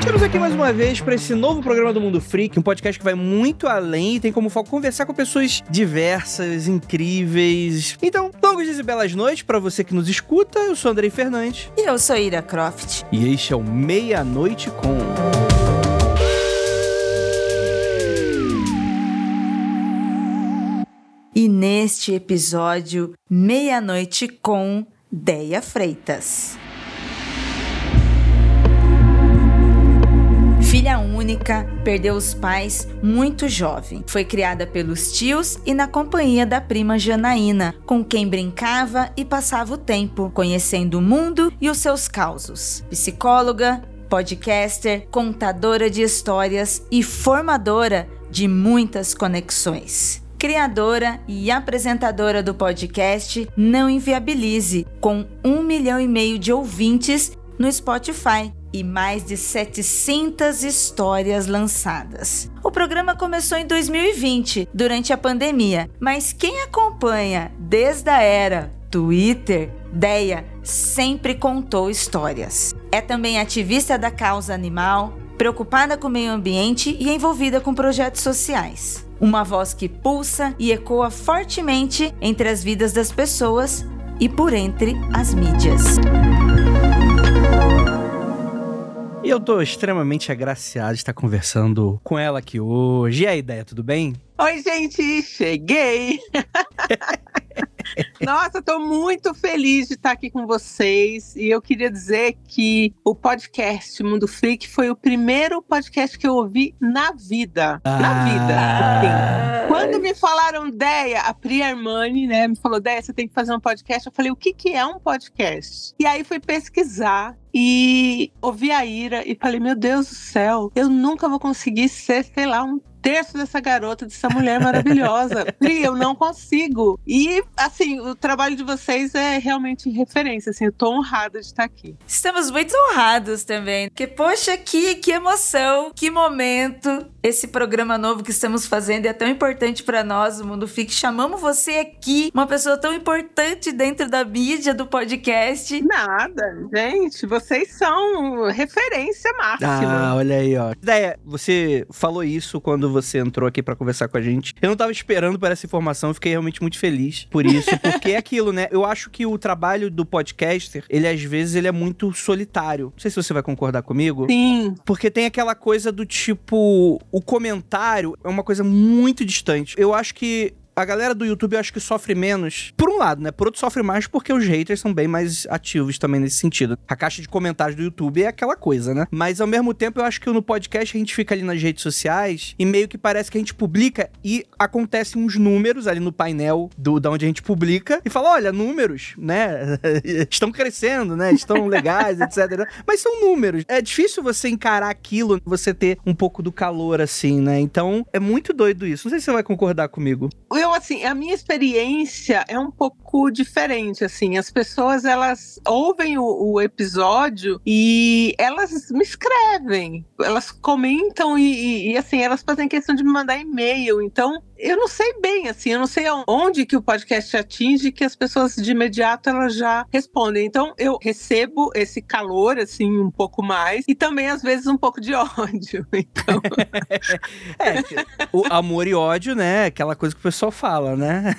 Estamos aqui mais uma vez para esse novo programa do Mundo Freak, um podcast que vai muito além e tem como foco conversar com pessoas diversas, incríveis. Então, longos dias e belas noites para você que nos escuta. Eu sou Andrei Fernandes. E eu sou Ira Croft. E este é o Meia Noite com. E neste episódio, Meia-Noite com Deia Freitas. Filha única, perdeu os pais muito jovem. Foi criada pelos tios e na companhia da prima Janaína, com quem brincava e passava o tempo, conhecendo o mundo e os seus causos. Psicóloga, podcaster, contadora de histórias e formadora de muitas conexões criadora e apresentadora do podcast Não Inviabilize, com um milhão e meio de ouvintes no Spotify e mais de 700 histórias lançadas. O programa começou em 2020, durante a pandemia, mas quem acompanha desde a era Twitter, Deia sempre contou histórias. É também ativista da causa animal, preocupada com o meio ambiente e envolvida com projetos sociais. Uma voz que pulsa e ecoa fortemente entre as vidas das pessoas e por entre as mídias. E eu tô extremamente agraciado de estar conversando com ela aqui hoje. E a ideia, tudo bem? Oi, gente, cheguei! Nossa, estou muito feliz de estar aqui com vocês e eu queria dizer que o podcast Mundo Freak foi o primeiro podcast que eu ouvi na vida. Ah. Na vida. Assim. Quando me falaram Deia, a Pri Armani, né, me falou: Deia, você tem que fazer um podcast. Eu falei: o que, que é um podcast? E aí fui pesquisar e ouvi a Ira e falei: meu Deus do céu, eu nunca vou conseguir ser, sei lá, um terço dessa garota, dessa mulher maravilhosa. Pri, eu não consigo. E, assim, o trabalho de vocês é realmente referência, assim, eu tô honrada de estar aqui. Estamos muito honrados também, porque, poxa, que, que emoção, que momento. Esse programa novo que estamos fazendo é tão importante para nós, o Mundo Fique. Chamamos você aqui, uma pessoa tão importante dentro da mídia, do podcast. Nada, gente, vocês são referência máxima. Ah, olha aí, ó. Ideia, você falou isso quando você entrou aqui para conversar com a gente. Eu não tava esperando por essa informação, fiquei realmente muito feliz por isso, porque é aquilo, né? Eu acho que o trabalho do podcaster, ele às vezes ele é muito solitário. Não sei se você vai concordar comigo. Sim. Porque tem aquela coisa do tipo, o comentário é uma coisa muito distante. Eu acho que a galera do YouTube eu acho que sofre menos. Por um lado, né? Por outro, sofre mais porque os haters são bem mais ativos também nesse sentido. A caixa de comentários do YouTube é aquela coisa, né? Mas ao mesmo tempo, eu acho que no podcast a gente fica ali nas redes sociais e meio que parece que a gente publica e acontecem uns números ali no painel do da onde a gente publica e fala: olha, números, né? Estão crescendo, né? Estão legais, etc. Mas são números. É difícil você encarar aquilo, você ter um pouco do calor assim, né? Então é muito doido isso. Não sei se você vai concordar comigo. Eu eu, assim, a minha experiência é um pouco diferente, assim. As pessoas, elas ouvem o, o episódio e elas me escrevem. Elas comentam e, e, e, assim, elas fazem questão de me mandar e-mail. Então, eu não sei bem, assim, eu não sei onde que o podcast atinge que as pessoas de imediato elas já respondem. Então, eu recebo esse calor, assim, um pouco mais e também, às vezes, um pouco de ódio. Então... é, o amor e ódio, né? Aquela coisa que o pessoal fala, né?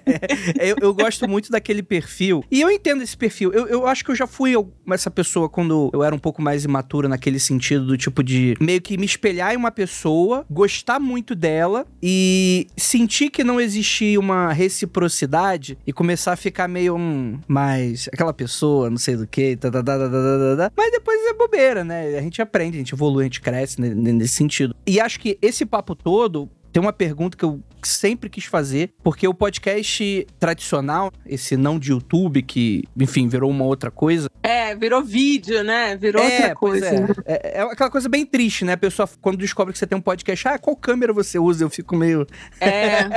eu, eu, gosto muito daquele perfil. E eu entendo esse perfil. Eu, eu acho que eu já fui essa pessoa quando eu era um pouco mais imatura naquele sentido do tipo de meio que me espelhar em uma pessoa, gostar muito dela e sentir que não existia uma reciprocidade e começar a ficar meio um, mais aquela pessoa, não sei do que, tá, tá, tá, tá, tá, tá, mas depois é bobeira, né? A gente aprende, a gente evolui, a gente cresce nesse sentido. E acho que esse papo todo tem uma pergunta que eu sempre quis fazer, porque o podcast tradicional, esse não de YouTube, que, enfim, virou uma outra coisa. É, virou vídeo, né? Virou é, outra coisa. É. é. é. aquela coisa bem triste, né? A pessoa, quando descobre que você tem um podcast, ah, qual câmera você usa? Eu fico meio. É.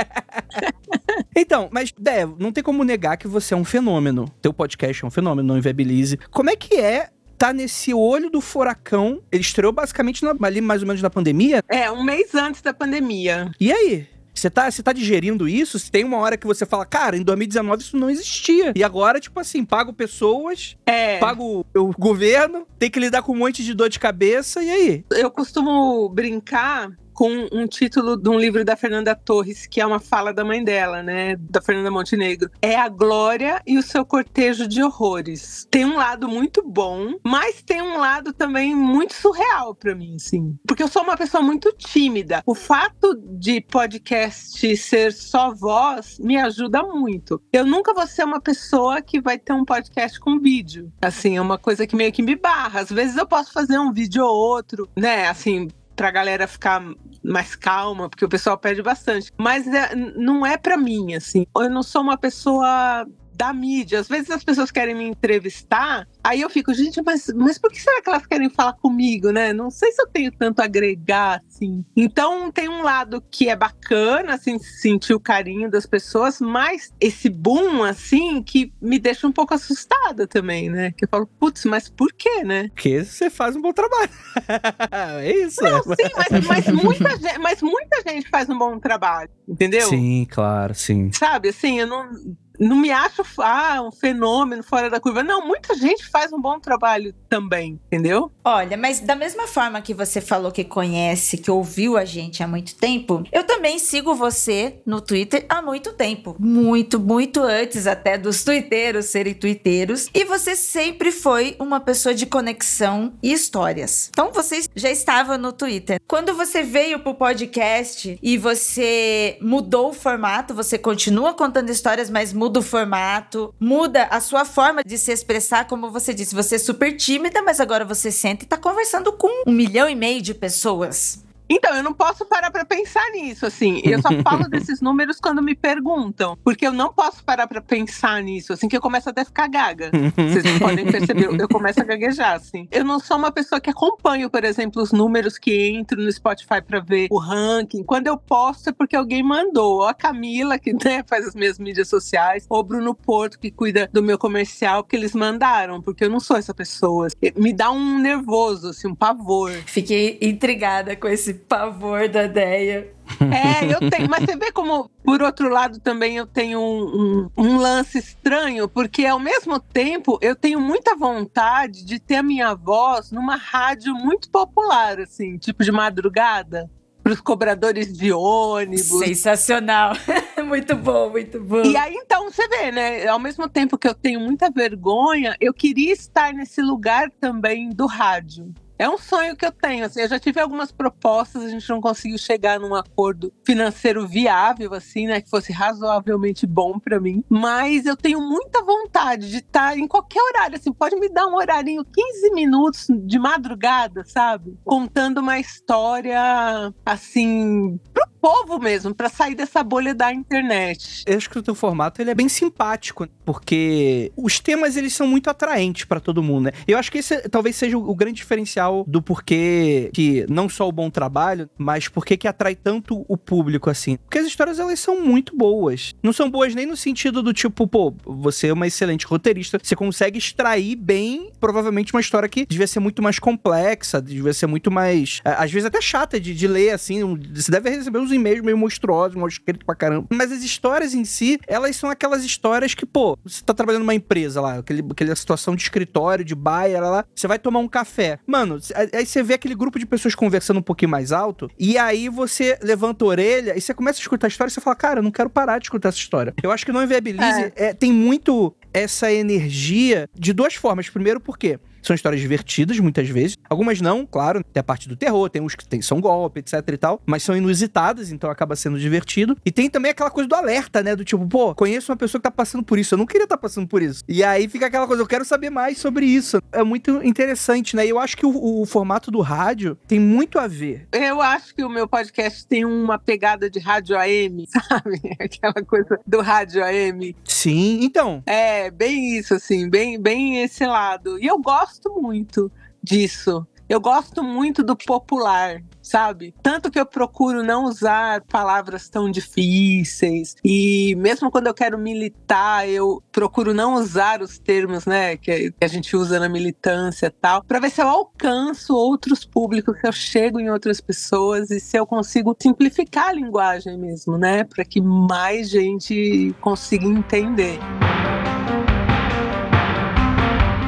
então, mas, Dé, não tem como negar que você é um fenômeno. Teu podcast é um fenômeno, não inviabilize. Como é que é tá nesse olho do furacão. Ele estreou basicamente na, ali mais ou menos na pandemia. É, um mês antes da pandemia. E aí? Você tá, você tá digerindo isso? Tem uma hora que você fala, cara, em 2019 isso não existia. E agora, tipo assim, pago pessoas, É. pago o governo, tem que lidar com um monte de dor de cabeça, e aí? Eu costumo brincar com um título de um livro da Fernanda Torres, que é uma fala da mãe dela, né? Da Fernanda Montenegro. É a glória e o seu cortejo de horrores. Tem um lado muito bom, mas tem um lado também muito surreal pra mim, assim. Porque eu sou uma pessoa muito tímida. O fato de podcast ser só voz me ajuda muito. Eu nunca vou ser uma pessoa que vai ter um podcast com vídeo. Assim, é uma coisa que meio que me barra. Às vezes eu posso fazer um vídeo ou outro, né? Assim, pra galera ficar mais calma, porque o pessoal pede bastante. Mas é- não é pra mim, assim. Eu não sou uma pessoa da mídia. Às vezes as pessoas querem me entrevistar, aí eu fico, gente, mas, mas por que será que elas querem falar comigo, né? Não sei se eu tenho tanto a agregar, assim. Então tem um lado que é bacana, assim, sentir o carinho das pessoas, mas esse boom, assim, que me deixa um pouco assustada também, né? Que eu falo, putz, mas por quê, né? Porque você faz um bom trabalho. é isso. Não, sim, mas, mas muita gente, mas muita gente faz um bom trabalho, entendeu? Sim, claro, sim. Sabe, assim, eu não, não me acho ah, um fenômeno fora da curva. Não, muita gente faz um bom trabalho também, entendeu? Olha, mas da mesma forma que você falou que conhece, que ouviu a gente há muito tempo, eu também sigo você no Twitter há muito tempo. Muito, muito antes até dos twitteiros serem twitteiros. E você sempre foi uma pessoa de conexão e histórias. Então você já estava no Twitter. Quando você veio pro podcast e você mudou o formato, você continua contando histórias, mas muda o formato, muda a sua forma de se expressar, como você disse, você é super tímida, mas agora você senta e tá conversando com um milhão e meio de pessoas. Então, eu não posso parar para pensar nisso, assim. Eu só falo desses números quando me perguntam, porque eu não posso parar para pensar nisso, assim, que eu começo até a ficar gaga. Vocês podem perceber, eu começo a gaguejar, assim. Eu não sou uma pessoa que acompanho, por exemplo, os números que entro no Spotify para ver o ranking. Quando eu posto é porque alguém mandou. Ou a Camila, que né, faz as minhas mídias sociais, ou o Bruno Porto, que cuida do meu comercial, porque eles mandaram, porque eu não sou essa pessoa. Me dá um nervoso, assim, um pavor. Fiquei intrigada com esse pavor da ideia. É, eu tenho, mas você vê como, por outro lado, também eu tenho um, um, um, lance estranho, porque ao mesmo tempo eu tenho muita vontade de ter a minha voz numa rádio muito popular, assim, tipo de madrugada. Para os cobradores de ônibus. Sensacional. muito bom, muito bom. E aí, então, você vê, né? Ao mesmo tempo que eu tenho muita vergonha, eu queria estar nesse lugar também do rádio. É um sonho que eu tenho. Assim, eu já tive algumas propostas, a gente não conseguiu chegar num acordo financeiro viável, assim, né? Que fosse razoavelmente bom para mim. Mas eu tenho muita vontade de estar em qualquer horário. Assim, pode me dar um horarinho, 15 minutos de madrugada, sabe? Contando uma história, assim, pro povo mesmo, para sair dessa bolha da internet. Eu acho que o teu formato ele é bem simpático, porque os temas eles são muito atraentes para todo mundo, né? Eu acho que esse talvez seja o grande diferencial do porquê que não só o bom trabalho, mas porquê que atrai tanto o público assim. Porque as histórias elas são muito boas. Não são boas nem no sentido do tipo, pô, você é uma excelente roteirista, você consegue extrair bem, provavelmente uma história que devia ser muito mais complexa, devia ser muito mais, às vezes até chata de, de ler assim, você deve receber uns e-mails meio monstruosos, mal escritos pra caramba. Mas as histórias em si, elas são aquelas histórias que, pô, você tá trabalhando numa empresa lá, aquele, aquela situação de escritório, de baia, lá, você vai tomar um café. Mano, aí você vê aquele grupo de pessoas conversando um pouquinho mais alto, e aí você levanta a orelha e você começa a escutar a história e você fala, cara, eu não quero parar de escutar essa história. Eu acho que não inviabilize, é. É, tem muito essa energia de duas formas. Primeiro, porque são histórias divertidas, muitas vezes. Algumas não, claro. Tem a parte do terror, tem uns que tem, são golpe, etc e tal. Mas são inusitadas, então acaba sendo divertido. E tem também aquela coisa do alerta, né? Do tipo, pô, conheço uma pessoa que tá passando por isso. Eu não queria estar tá passando por isso. E aí fica aquela coisa, eu quero saber mais sobre isso. É muito interessante, né? E eu acho que o, o formato do rádio tem muito a ver. Eu acho que o meu podcast tem uma pegada de rádio AM, sabe? Aquela coisa do rádio AM. Sim, então. É, bem isso, assim, bem, bem esse lado. E eu gosto gosto muito disso. Eu gosto muito do popular, sabe? Tanto que eu procuro não usar palavras tão difíceis e mesmo quando eu quero militar, eu procuro não usar os termos, né, que a gente usa na militância e tal, para ver se eu alcanço outros públicos, se eu chego em outras pessoas e se eu consigo simplificar a linguagem mesmo, né, para que mais gente consiga entender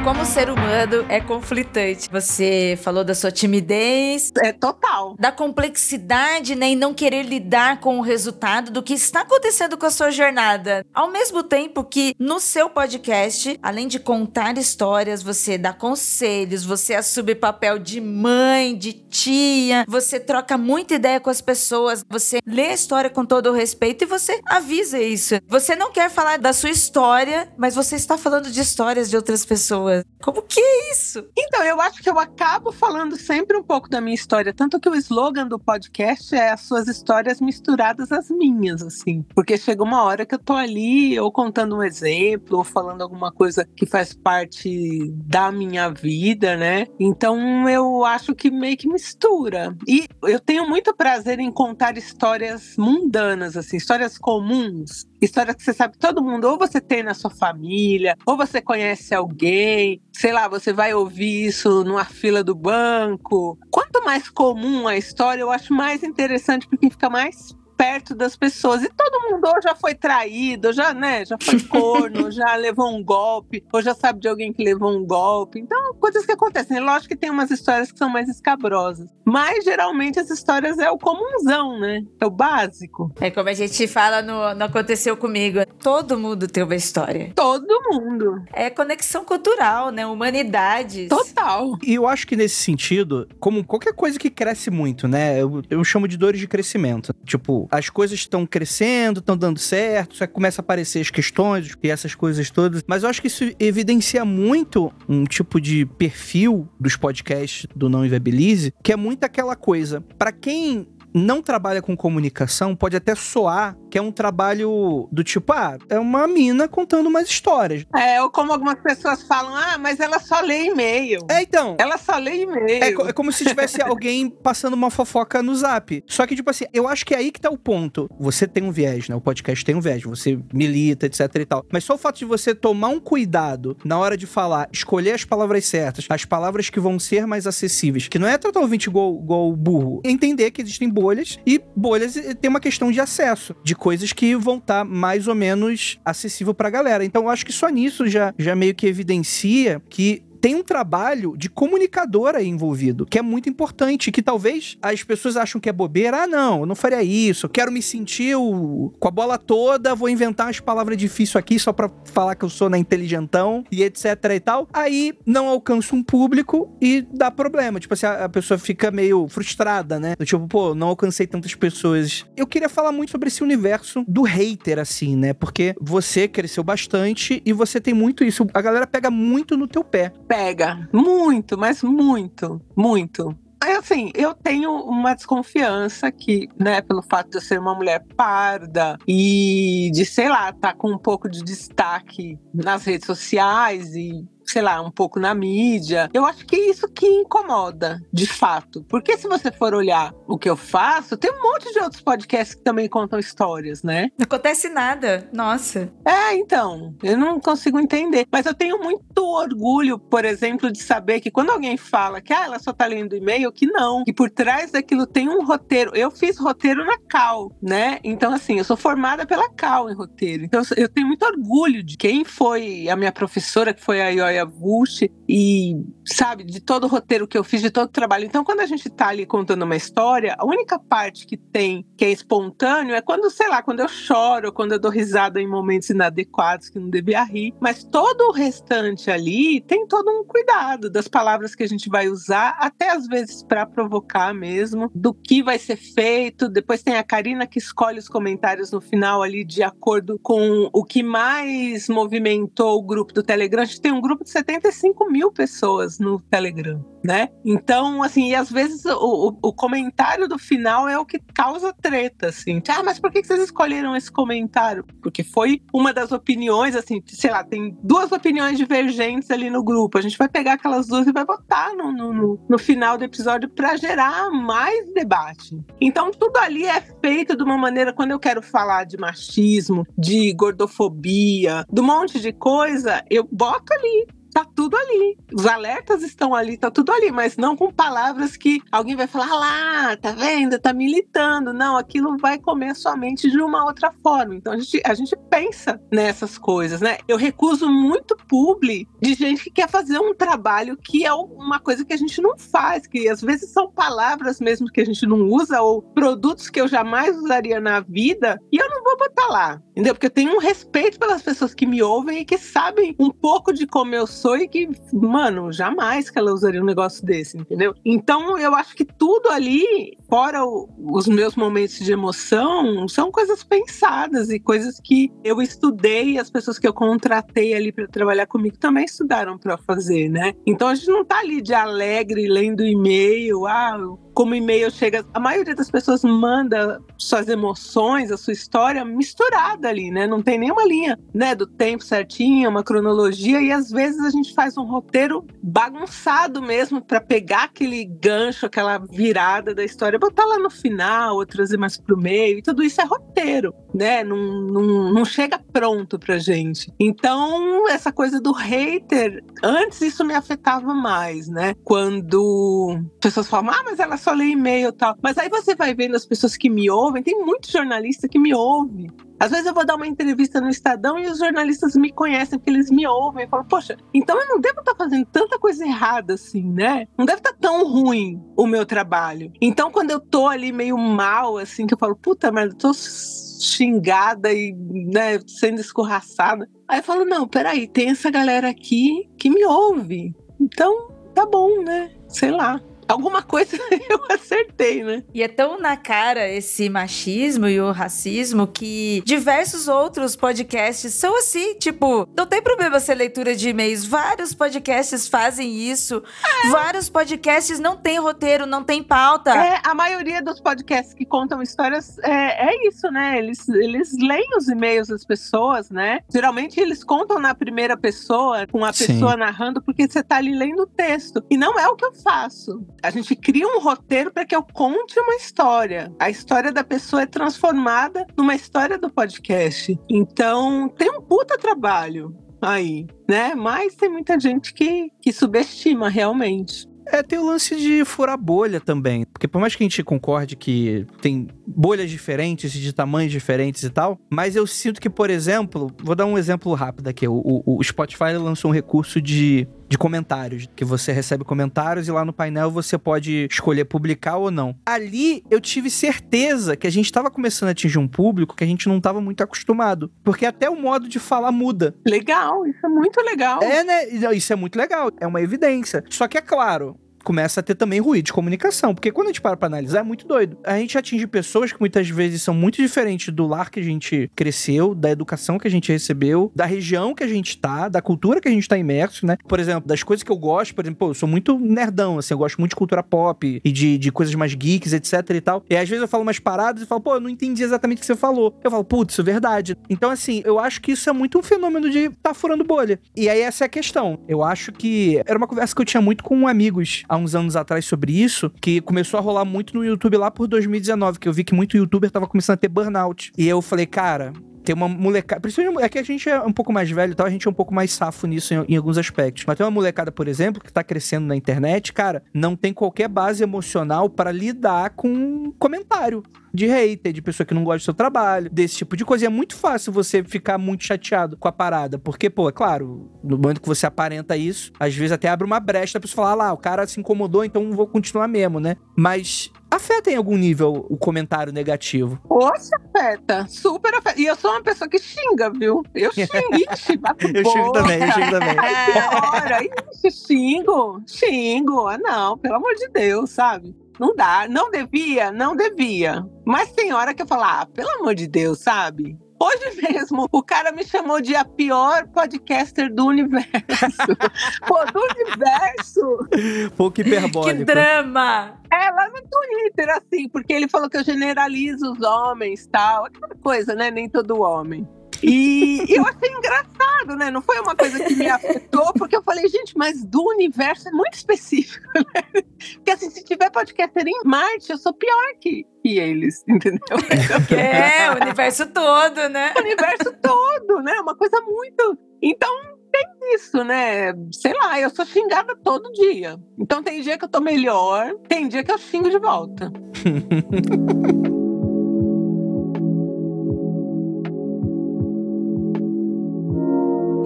como ser humano é conflitante. Você falou da sua timidez. É total. Da complexidade, né? E não querer lidar com o resultado do que está acontecendo com a sua jornada. Ao mesmo tempo que no seu podcast, além de contar histórias, você dá conselhos, você assume papel de mãe, de tia, você troca muita ideia com as pessoas, você lê a história com todo o respeito e você avisa isso. Você não quer falar da sua história, mas você está falando de histórias de outras pessoas Como que é isso? Então, eu acho que eu acabo falando sempre um pouco da minha história, tanto que o slogan do podcast é as suas histórias misturadas às minhas, assim. Porque chega uma hora que eu tô ali ou contando um exemplo, ou falando alguma coisa que faz parte da minha vida, né? Então, eu acho que meio que mistura. E eu tenho muito prazer em contar histórias mundanas, assim, histórias comuns história que você sabe todo mundo, ou você tem na sua família, ou você conhece alguém, sei lá, você vai ouvir isso numa fila do banco. Quanto mais comum a história, eu acho mais interessante porque fica mais perto das pessoas. E todo mundo ou já foi traído, já, né, já foi corno, já levou um golpe, ou já sabe de alguém que levou um golpe. Então, coisas que acontecem. Lógico que tem umas histórias que são mais escabrosas. Mas geralmente as histórias é o comunzão, né? É o básico. É como a gente fala no, no Aconteceu Comigo. Todo mundo tem uma história. Todo mundo. É conexão cultural, né? Humanidade. Total. E eu acho que nesse sentido, como qualquer coisa que cresce muito, né? Eu, eu chamo de dores de crescimento. Tipo, as coisas estão crescendo, estão dando certo, só que começa a aparecer as questões e essas coisas todas. Mas eu acho que isso evidencia muito um tipo de perfil dos podcasts do Não Inviabilize, que é muito aquela coisa. Para quem não trabalha com comunicação, pode até soar que é um trabalho do tipo, ah, é uma mina contando umas histórias. É, ou como algumas pessoas falam, ah, mas ela só lê e-mail. É, então. Ela só lê e-mail. É, é como se tivesse alguém passando uma fofoca no zap. Só que, tipo assim, eu acho que é aí que tá o ponto. Você tem um viés, né? O podcast tem um viés, você milita, etc e tal. Mas só o fato de você tomar um cuidado na hora de falar, escolher as palavras certas, as palavras que vão ser mais acessíveis, que não é tratar o ouvinte igual, igual burro, entender que existem bolhas e bolhas tem uma questão de acesso, de coisas que vão estar tá mais ou menos acessível pra galera. Então eu acho que só nisso já, já meio que evidencia que tem um trabalho de comunicador aí envolvido, que é muito importante, que talvez as pessoas acham que é bobeira. Ah, não, eu não faria isso, eu quero me sentir o... com a bola toda, vou inventar umas palavras difíceis aqui só pra falar que eu sou na inteligentão e etc e tal. Aí não alcança um público e dá problema. Tipo assim, a, pessoa fica meio frustrada, né? Tipo, pô, não alcancei tantas pessoas. Eu queria falar muito sobre esse universo do hater, assim, né? Porque você cresceu bastante e você tem muito isso. A galera pega muito no teu pé pega muito, mas muito, muito. Assim, eu tenho uma desconfiança que, né, pelo fato de eu ser uma mulher parda e de, sei lá, tá com um pouco de destaque nas redes sociais e sei lá, um pouco na mídia. Eu acho que é isso que incomoda, de fato. Porque se você for olhar o que eu faço, tem um monte de outros podcasts que também contam histórias, né? Não acontece nada. Nossa. É, então, eu não consigo entender. Mas eu tenho muito orgulho, por exemplo, de saber que quando alguém fala que ah, ela só tá lendo e-mail, que não. Que por trás daquilo tem um roteiro. Eu fiz roteiro na Cal, né? Então, assim, eu sou formada pela Cal em roteiro. Então, eu tenho muito orgulho de quem foi a minha professora, que foi a Ioia Bush e, sabe, de todo o roteiro que eu fiz, de todo o trabalho. Então, quando a gente tá ali contando uma história, a única parte que tem, que é espontâneo, é quando, sei lá, quando eu choro, quando eu dou risada em momentos inadequados que não devia rir. Mas todo o restante ali tem todo um cuidado das palavras que a gente vai usar, até às vezes para provocar mesmo, do que vai ser feito. Depois tem a Karina que escolhe os comentários no final ali de acordo com o que mais movimentou o grupo do Telegram. A gente tem um grupo de 75 mil pessoas no Telegram. Né? Então, assim, e às vezes o, o, o, comentário do final é o que causa treta, assim. Ah, mas por que vocês escolheram esse comentário? Porque foi uma das opiniões, assim, sei lá, tem duas opiniões divergentes ali no grupo. A gente vai pegar aquelas duas e vai botar no, no, no final do episódio para gerar mais debate. Então, tudo ali é feito de uma maneira, quando eu quero falar de machismo, de gordofobia, um monte de coisa, eu boto ali tá tudo ali. Os alertas estão ali, tá tudo ali, mas não com palavras que alguém vai falar ah lá, tá vendo? Tá militando. Não, aquilo vai comer sua mente de uma outra forma. Então a gente, a gente pensa nessas coisas, né? Eu recuso muito publi de gente que quer fazer um trabalho que é uma coisa que a gente não faz, que às vezes são palavras mesmo que a gente não usa ou produtos que eu jamais usaria na vida e eu não vou botar lá, entendeu? Porque eu tenho um respeito pelas pessoas que me ouvem e que sabem um pouco de como eu sou e que, mano, jamais que ela usaria um negócio desse, entendeu? Então eu acho que tudo ali, fora o, os meus momentos de emoção, são coisas pensadas e coisas que eu estudei, as pessoas que eu contratei ali para trabalhar comigo também estudaram para fazer, né? Então a gente não tá ali de alegre lendo e-mail, ah, como e-mail chega, a maioria das pessoas manda suas emoções, a sua história misturada ali, né? Não tem nenhuma linha, né, do tempo certinho, uma cronologia e às vezes a gente faz um roteiro bagunçado mesmo para pegar aquele gancho, aquela virada da história, botar lá no final, ou trazer mais pro meio, e tudo isso é roteiro, né? Não, não, não chega pronto pra gente. Então, essa coisa do hater, antes isso me afetava mais, né? Quando pessoas falam, ah, mas ela só lê e-mail e tal. Mas aí você vai vendo as pessoas que me ouvem, tem muito jornalista que me ouve. Às vezes eu vou dar uma entrevista no Estadão e os jornalistas me conhecem porque eles me ouvem e falam, poxa, então eu não devo estar tá fazendo tanta coisa errada assim, né? Não deve estar tá tão ruim o meu trabalho. Então quando eu tô ali meio mal, assim, que eu falo, puta merda, eu tô xingada e né, sendo escorraçada. Aí eu falo, não, peraí, tem essa galera aqui que me ouve. Então, tá bom, né? Sei lá alguma coisa eu acertei, né? E é tão na cara esse machismo e o racismo que diversos outros podcasts são assim, tipo, não tem problema ser leitura de e-mails. Vários podcasts fazem isso. É. Vários podcasts não tem roteiro, não tem pauta. É, a maioria dos podcasts que contam histórias é, é isso, né? Eles, eles leem os e-mails das pessoas, né? Geralmente eles contam na primeira pessoa, com a pessoa Sim. narrando, porque você tá ali lendo o texto. E não é o que eu faço. A gente cria um roteiro para que eu conte uma história. A história da pessoa é transformada numa história do podcast. Então, tem um puta trabalho aí, né? Mas tem muita gente que, que subestima realmente. É, tem o lance de furar bolha também. Porque por mais que a gente concorde que tem bolhas diferentes, de tamanhos diferentes e tal, mas eu sinto que, por exemplo, vou dar um exemplo rápido aqui. O, o, o Spotify lançou um recurso de de comentários, que você recebe comentários e lá no painel você pode escolher publicar ou não. Ali eu tive certeza que a gente estava começando a atingir um público que a gente não estava muito acostumado, porque até o modo de falar muda. Legal, isso é muito legal. É, né? Isso é muito legal, é uma evidência. Só que é claro, começa a ter também ruído de comunicação. Porque quando a gente para pra analisar, é muito doido. A gente atinge pessoas que muitas vezes são muito diferentes do lar que a gente cresceu, da educação que a gente recebeu, da região que a gente tá, da cultura que a gente tá imerso, né? Por exemplo, das coisas que eu gosto, por exemplo, eu sou muito nerdão, assim, eu gosto muito de cultura pop e de, de coisas mais geeks, etc e tal. E às vezes eu falo umas paradas e falo, pô, eu não entendi exatamente o que você falou. Eu falo, putz, é verdade. Então, assim, eu acho que isso é muito um fenômeno de tá furando bolha. E aí essa é a questão. Eu acho que era uma conversa que eu tinha muito com amigos há uns anos atrás sobre isso, que começou a rolar muito no YouTube lá por 2019, que eu vi que muito youtuber tava começando a ter burnout. E eu falei, cara, tem uma molecada. Principalmente é que a gente é um pouco mais velho e tal, a gente é um pouco mais safo nisso em, em, alguns aspectos. Mas tem uma molecada, por exemplo, que tá crescendo na internet, cara, não tem qualquer base emocional para lidar com comentário de hater, de pessoa que não gosta do seu trabalho, desse tipo de coisa. E é muito fácil você ficar muito chateado com a parada, porque, pô, é claro, no momento que você aparenta isso, às vezes até abre uma brecha pra pessoa falar, ah, lá, o cara se incomodou, então vou continuar mesmo, né? Mas afeta em algum nível o comentário negativo. Poxa, afeta. Super afeta. E eu sou uma pessoa que xinga, viu? Eu xingo. Ixi, Eu xingo também, eu xingo também. Ai, Ixi, xingo. Xingo. Ah, não, pelo amor de Deus, sabe? Não dá. Não devia? Não devia. Mas tem hora que eu falo, ah, pelo amor de Deus, sabe? Hoje mesmo, o cara me chamou de a pior podcaster do universo. Pô, do universo! Pouco hiperbólico. Que drama! É, lá no Twitter, assim, porque ele falou que eu generalizo os homens tal. Aquela coisa, né? Nem todo homem. E eu achei engraçado, né? Não foi uma coisa que me afetou, porque eu falei, gente, mas do universo é muito específico, né? Porque assim, se tiver podcaster em Marte, eu sou pior que, que eles, entendeu? É, o universo todo, né? O universo todo, né? Uma coisa muito. Então, tem isso, né? Sei lá, eu sou xingada todo dia. Então tem dia que eu tô melhor, tem dia que eu xingo de volta.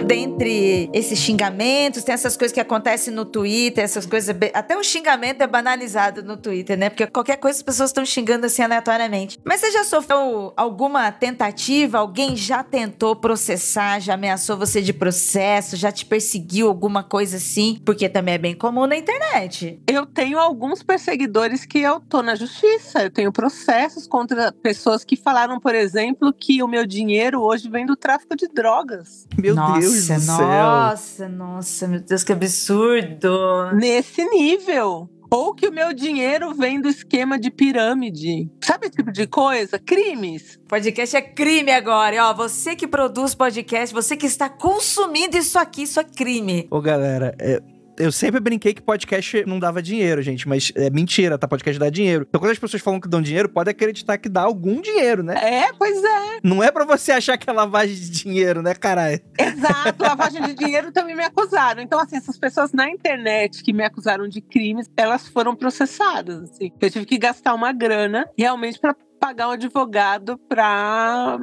dentre esses xingamentos, tem essas coisas que acontecem no Twitter, essas coisas. Até o xingamento é banalizado no Twitter, né? Porque qualquer coisa as pessoas estão xingando assim aleatoriamente. Mas você já sofreu alguma tentativa? Alguém já tentou processar, já ameaçou você de processo, já te perseguiu, alguma coisa assim? Porque também é bem comum na internet. Eu tenho alguns perseguidores que eu tô na justiça. Eu tenho processos contra pessoas que falaram, por exemplo, que o meu dinheiro hoje vem do tráfico de drogas. Meu nossa, Deus do céu. Nossa, nossa, meu Deus, que absurdo. Nesse nível. Ou que o meu dinheiro vem do esquema de pirâmide. Sabe esse tipo de coisa? Crimes. Podcast é crime agora. E, ó, você que produz podcast, você que está consumindo isso aqui, isso é crime. Ô, galera, é, eu sempre brinquei que podcast não dava dinheiro, gente, mas é mentira, tá? Podcast dá dinheiro. Então, quando as pessoas falam que dão dinheiro, pode acreditar que dá algum dinheiro, né? É, pois é. Não é para você achar que é lavagem de dinheiro, né, caralho? Exato, lavagem de dinheiro também me acusaram. Então, assim, essas pessoas na internet que me acusaram de crimes, elas foram processadas, assim. Eu tive que gastar uma grana realmente para pagar um advogado para,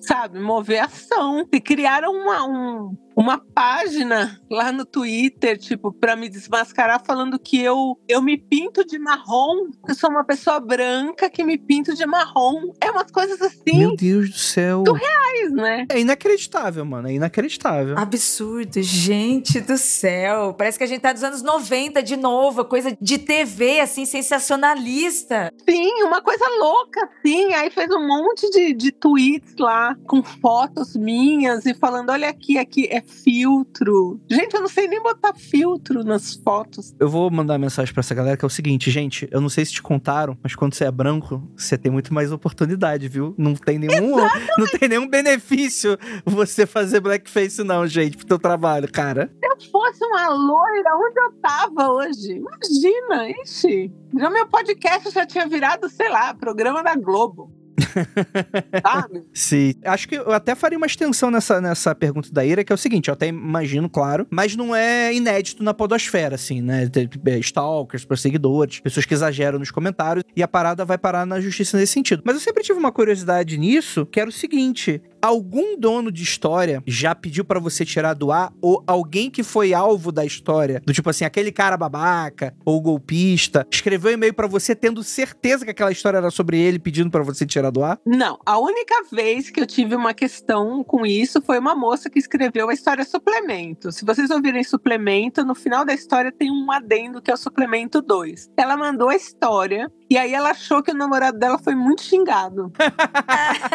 sabe, mover ação. E criaram uma, um, uma página lá no Twitter, tipo, para me desmascarar, falando que eu, eu me pinto de marrom. Eu sou uma pessoa branca que me pinto de marrom. É umas coisas assim. Meu Deus do céu. Surreais, né? É inacreditável, mano. É inacreditável. Absurdo, gente do céu. Parece que a gente tá dos anos 90 de novo, coisa de TV, assim, sensacionalista. Sim, uma coisa louca, assim. Aí fez um monte de, de tweets lá com fotos minhas e falando: olha aqui, aqui é filtro. Gente, eu não sei nem botar filtro nas fotos. Eu vou mandar mensagem para essa galera que é o seguinte, gente, eu não sei se te contaram, mas quando você é branco, você tem muito mais oportunidade, viu? Não tem nenhum, não tem nenhum benefício você fazer blackface não, gente, pro teu trabalho, cara. Se eu fosse uma loira, onde eu tava hoje? Imagina, ixi. Já meu podcast já tinha virado, sei lá, programa da Globo. Sabe? Sim. Acho que eu até faria uma extensão nessa, nessa pergunta da Ira, que é o seguinte, eu até imagino, claro, mas não é inédito na podosfera, assim, né? É, Stalkers, perseguidores, pessoas que exageram nos comentários, e a parada vai parar na justiça nesse sentido. Mas eu sempre tive uma curiosidade nisso, que era o seguinte: algum dono de história já pediu para você tirar do ar, ou alguém que foi alvo da história, do tipo assim, aquele cara babaca ou golpista, escreveu um e-mail para você tendo certeza que aquela história era sobre ele, pedindo para você tirar do ar? Não, a única vez que eu tive uma questão com isso foi uma moça que escreveu a história suplemento. Se vocês ouvirem suplemento, no final da história tem um adendo que é o suplemento 2. Ela mandou a história e aí ela achou que o namorado dela foi muito xingado.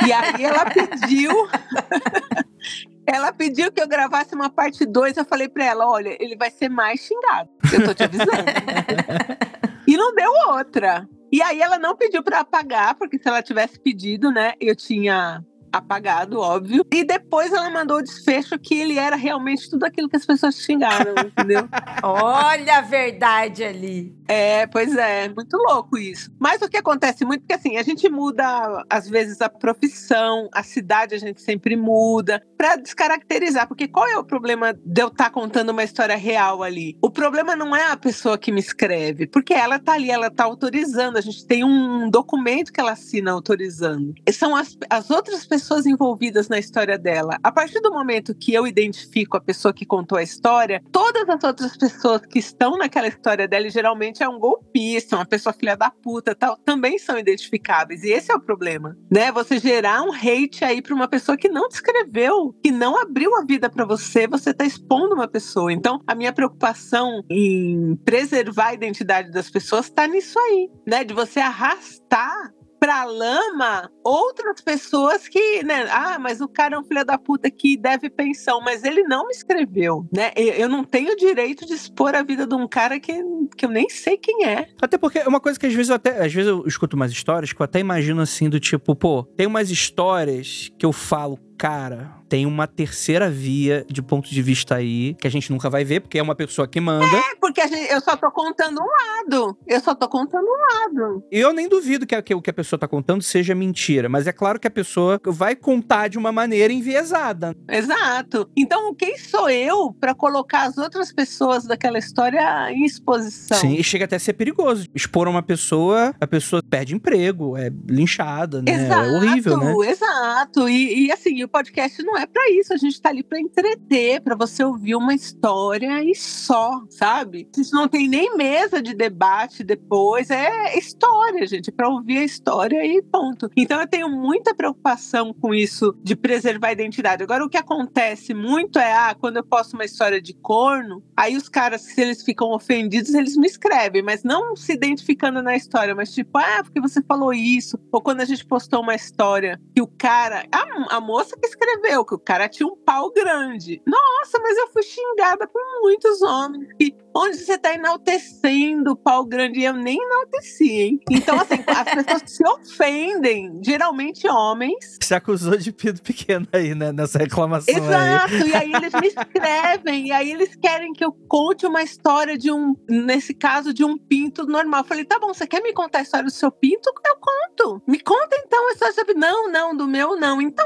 e aí ela pediu. ela pediu que eu gravasse uma parte 2. Eu falei pra ela: olha, ele vai ser mais xingado. Eu tô te avisando. e não deu outra. E aí ela não pediu para apagar, porque se ela tivesse pedido, né, eu tinha apagado, óbvio. E depois ela mandou o desfecho que ele era realmente tudo aquilo que as pessoas xingaram, entendeu? Olha a verdade ali. É, pois é, muito louco isso. Mas o que acontece muito, porque assim, a gente muda às vezes a profissão, a cidade a gente sempre muda, para descaracterizar, porque qual é o problema de eu estar tá contando uma história real ali? O problema não é a pessoa que me escreve, porque ela tá ali, ela tá autorizando, a gente tem um documento que ela assina autorizando. E são as, as outras pessoas envolvidas na história dela. A partir do momento que eu identifico a pessoa que contou a história, todas as outras pessoas que estão naquela história dela, geralmente é um golpista, uma pessoa filha da puta, tal, também são identificáveis. E esse é o problema, né? Você gerar um hate aí para uma pessoa que não te escreveu, que não abriu a vida para você, você tá expondo uma pessoa. Então, a minha preocupação em preservar a identidade das pessoas tá nisso aí, né? De você arrastar pra lama outras pessoas que, né? Ah, mas o cara é um filho da puta que deve pensão, mas ele não me escreveu, né? Eu não tenho direito de expor a vida de um cara que, que eu nem sei quem é. Até porque é uma coisa que às vezes eu até, às vezes eu escuto umas histórias que eu até imagino assim do tipo, pô, tem umas histórias que eu falo, cara, tem uma terceira via de ponto de vista aí, que a gente nunca vai ver, porque é uma pessoa que manda. É, porque gente, eu só tô contando um lado. Eu só tô contando um lado. E eu nem duvido que, que o que a pessoa tá contando seja mentira, mas é claro que a pessoa vai contar de uma maneira enviesada. Exato. Então, quem sou eu para colocar as outras pessoas daquela história em exposição? Sim, e chega até a ser perigoso. Expor uma pessoa, a pessoa perde emprego, é linchada, né? Exato, é horrível, né? Exato. E, e assim, o podcast não é para isso, a gente tá ali para entreter, para você ouvir uma história e só, sabe? Gente não tem nem mesa de debate depois, é história, gente, para ouvir a história e ponto. Então eu tenho muita preocupação com isso de preservar a identidade. Agora o que acontece muito é, ah, quando eu posto uma história de corno, aí os caras, se eles ficam ofendidos, eles me escrevem, mas não se identificando na história, mas tipo, ah, porque você falou isso, ou quando a gente postou uma história que o cara, a, a moça que escreveu, que o cara tinha um pau grande. Nossa, mas eu fui xingada por muitos homens. E onde você tá enaltecendo o pau grande? E eu nem enalteci, hein? Então, assim, as pessoas se ofendem, geralmente homens. Você acusou de pido pequeno aí, né? Nessa reclamação. Exato, aí. e aí eles me escrevem, e aí eles querem que eu conte uma história de um, nesse caso, de um pinto normal. Eu falei, tá bom, você quer me contar a história do seu pinto? Eu conto. Me conta então a história. Não, não, do meu não. Então,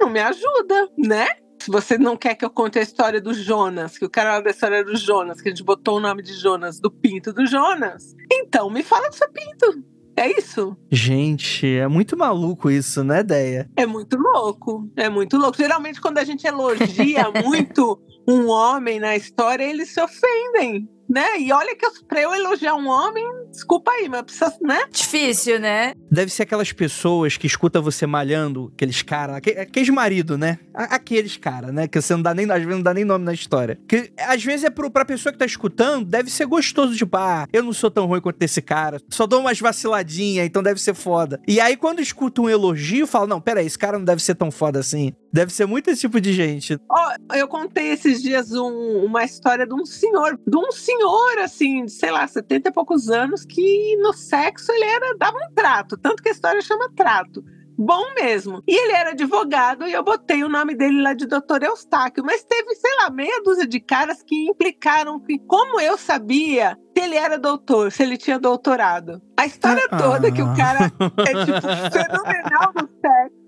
não me ajuda, né? Se você não quer que eu conte a história do Jonas, que o cara da história do Jonas, que a gente botou o nome de Jonas do pinto do Jonas, então me fala do seu pinto. É isso? Gente, é muito maluco isso, né, ideia? É muito louco. É muito louco. Geralmente, quando a gente elogia muito um homem na história, eles se ofendem né? E olha que pra eu elogiar um homem, desculpa aí, mas precisa, né? Difícil, né? Deve ser aquelas pessoas que escutam você malhando, aqueles caras, aqueles marido, né? Aqueles caras, né? Que você não dá nem, às vezes não dá nem nome na história. Que às vezes é pro, pra pessoa que tá escutando, deve ser gostoso, tipo, ah, eu não sou tão ruim quanto esse cara, só dou umas vaciladinhas, então deve ser foda. E aí quando escuta um elogio, fala, não, peraí, esse cara não deve ser tão foda assim. Deve ser muito esse tipo de gente. Oh, eu contei esses dias um, uma história de um senhor, de um senhor, assim, de, sei lá, 70 e poucos anos, que no sexo ele era, dava um trato. Tanto que a história chama trato bom mesmo. E ele era advogado e eu botei o nome dele lá de doutor Eustáquio. Mas teve, sei lá, meia dúzia de caras que implicaram que, como eu sabia se ele era doutor, se ele tinha doutorado. A história ah. toda que o cara é, tipo, fenomenal no sexo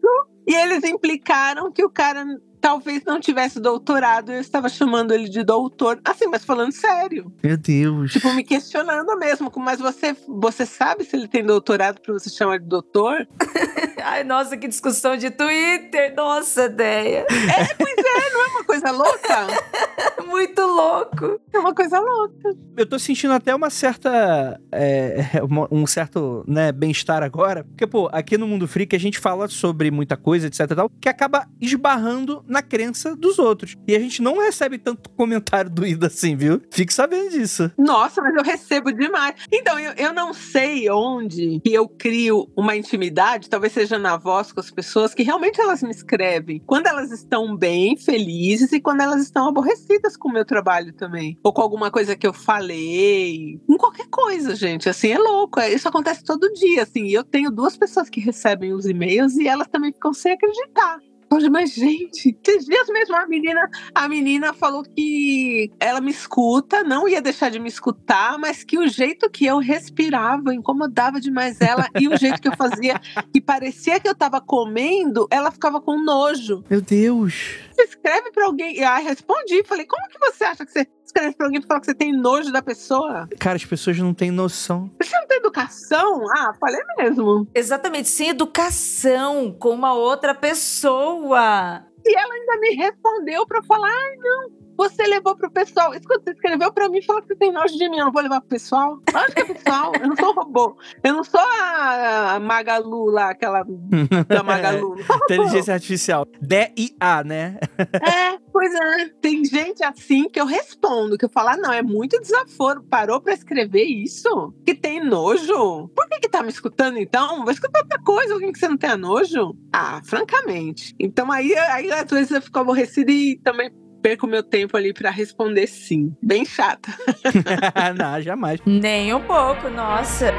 e eles implicaram que o cara talvez não tivesse doutorado, eu estava chamando ele de doutor. Assim, mas falando sério. Meu Deus. Tipo, me questionando mesmo. Mas você, você sabe se ele tem doutorado para você chamar de doutor? Ai, nossa, que discussão de Twitter. Nossa, ideia. É, pois é, não é uma coisa louca? Muito louco. É uma coisa louca. Eu tô sentindo até uma certa. É, um certo né, bem-estar agora. Porque, pô, aqui no Mundo Freak a gente fala sobre muita coisa, etc e tal, que acaba esbarrando na crença dos outros. E a gente não recebe tanto comentário doído assim, viu? Fique sabendo disso. Nossa, mas eu recebo demais. Então, eu, eu não sei onde que eu crio uma intimidade, talvez seja na voz com as pessoas, que realmente elas me escrevem. Quando elas estão bem, felizes e quando elas estão aborrecidas com o meu trabalho também. Ou com alguma coisa que eu falei. Com qualquer coisa, gente. Assim, é louco. É, isso acontece todo dia, assim. E eu tenho duas pessoas que recebem os e-mails e elas também ficam sem acreditar. Mas, gente, esses dias mesmo a menina, a menina falou que ela me escuta, não ia deixar de me escutar, mas que o jeito que eu respirava incomodava demais ela e o jeito que eu fazia, que parecia que eu tava comendo, ela ficava com nojo. Meu Deus. Escreve pra alguém. Ah, respondi. Falei, como que você acha que você escreve pra alguém falar que você tem nojo da pessoa? Cara, as pessoas não têm noção. Você não tem educação? Ah, falei mesmo. Exatamente, sem educação com uma outra pessoa. E ela ainda me respondeu pra falar, ai, não, você levou pro pessoal. Isso quando você escreveu pra mim, fala que você tem nojo de mim. Eu não vou levar pro pessoal. Acho que é pessoal. Eu não sou robô. Eu não sou a Magalu lá, aquela da Magalu. Inteligência artificial. D-I-A, né? é, pois é. Tem gente assim que eu respondo, que eu falo, ah, não, é muito desaforo. Parou pra escrever isso? Que tem nojo? Por que que tá me escutando então? Vai escutar outra coisa, alguém que você não tenha nojo? Ah, francamente. Então aí, aí às vezes eu fico aborrecida e também perco meu tempo ali para responder sim. Bem chata. não, jamais. Nem um pouco, nossa.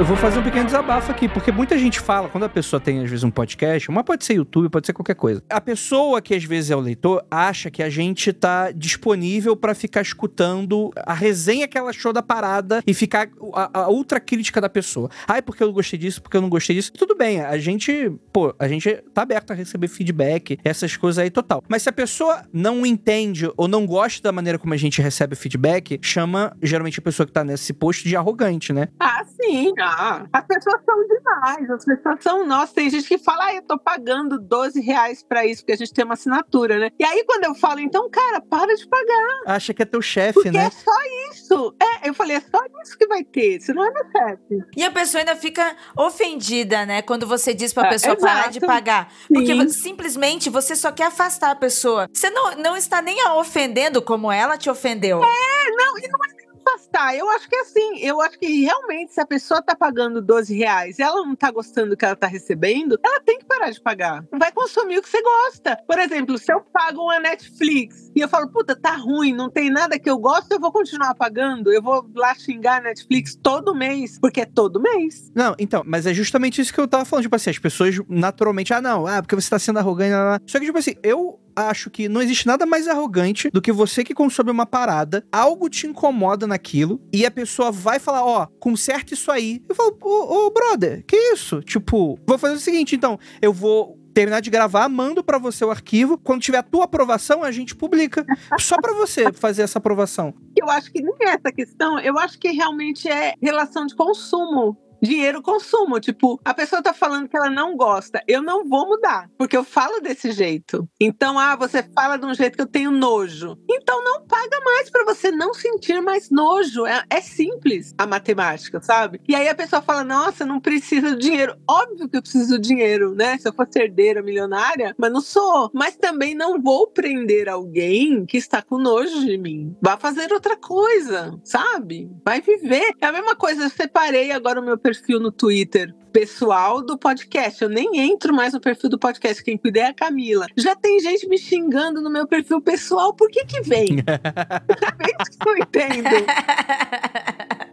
Eu vou fazer um pequeno desabafo aqui, porque muita gente fala, quando a pessoa tem, às vezes, um podcast, uma pode ser YouTube, pode ser qualquer coisa. A pessoa que às vezes é o leitor acha que a gente tá disponível para ficar escutando a resenha que ela achou da parada e ficar a, a outra crítica da pessoa. Ai, porque eu gostei disso, porque eu não gostei disso. Tudo bem, a gente, pô, a gente tá aberto a receber feedback, essas coisas aí total. Mas se a pessoa não entende ou não gosta da maneira como a gente recebe feedback, chama geralmente a pessoa que tá nesse post de arrogante, né? Ah, sim. Ah, as pessoas são demais, as pessoas são, nossa, tem gente que fala, ah, eu tô pagando 12 reais pra isso, porque a gente tem uma assinatura, né? E aí quando eu falo, então, cara, para de pagar. Acha que é teu chefe, né? é só isso. É, eu falei, é só isso que vai ter, senão é meu chefe. E a pessoa ainda fica ofendida, né, quando você diz pra é, pessoa parar de pagar. Porque Sim. simplesmente você só quer afastar a pessoa. Você não, não está nem a ofendendo como ela te ofendeu. É, não, e não é afastar. Eu acho que é assim, eu acho que realmente, se a pessoa tá pagando 12 reais e ela não tá gostando do que ela tá recebendo, ela tem que parar de pagar. Vai consumir o que você gosta. Por exemplo, se eu pago uma Netflix e eu falo, puta, tá ruim, não tem nada que eu gosto, eu vou continuar pagando. Eu vou lá xingar a Netflix todo mês, porque é todo mês. Não, então, mas é justamente isso que eu tava falando. Tipo assim, as pessoas naturalmente, ah, não, ah, porque você tá sendo arrogante. Lá, lá. Só que, tipo assim, eu acho que não existe nada mais arrogante do que você que consome uma parada, algo te incomoda naquilo, e a pessoa vai falar, ó, oh, conserta isso aí. Eu falo, ô, brother, que isso? Tipo, vou fazer o seguinte, então, eu vou terminar de gravar, mando para você o arquivo. Quando tiver a tua aprovação, a gente publica. Só para você fazer essa aprovação. Eu acho que nem é essa questão, eu acho que realmente é relação de consumo dinheiro consumo. Tipo, a pessoa tá falando que ela não gosta. Eu não vou mudar, porque eu falo desse jeito. Então, ah, você fala de um jeito que eu tenho nojo. Então não paga mais para você não sentir mais nojo. É, é, simples a matemática, sabe? E aí a pessoa fala: nossa, não precisa de dinheiro. Óbvio que eu preciso de dinheiro, né? Se eu fosse herdeira milionária, mas não sou. Mas também não vou prender alguém que está com nojo de mim. Vá fazer outra coisa, sabe? Vai viver. É a mesma coisa, eu separei agora o meu perfil no Twitter pessoal do podcast. Eu nem entro mais no perfil do podcast. Quem cuida é a Camila. Já tem gente me xingando no meu perfil pessoal. Por que que vem? que eu entendo.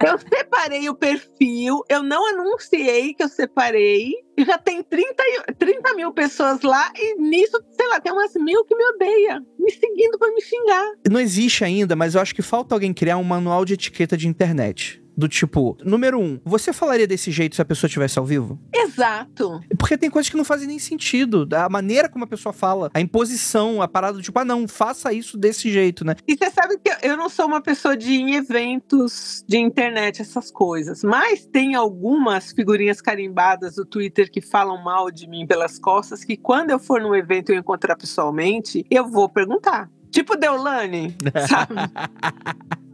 Eu separei o perfil, eu não anunciei que eu separei, e já tem 30, 30 mil pessoas lá, e nisso, sei lá, tem umas mil que me odeia, me seguindo para me xingar. Não existe ainda, mas eu acho que falta alguém criar um manual de etiqueta de internet. Do tipo, número um, você falaria desse jeito se a pessoa estivesse ao vivo? Exato. Porque tem coisas que não fazem nem sentido. A maneira como a pessoa fala, a imposição, a parada do tipo, ah, não, faça isso desse jeito, né? E você sabe que eu não sou uma pessoa de ir em eventos de internet, essas coisas. Mas tem algumas figurinhas carimbadas do Twitter que falam mal de mim pelas costas, que quando eu for num evento e eu encontrar pessoalmente, eu vou perguntar. Tipo Deolane, sabe?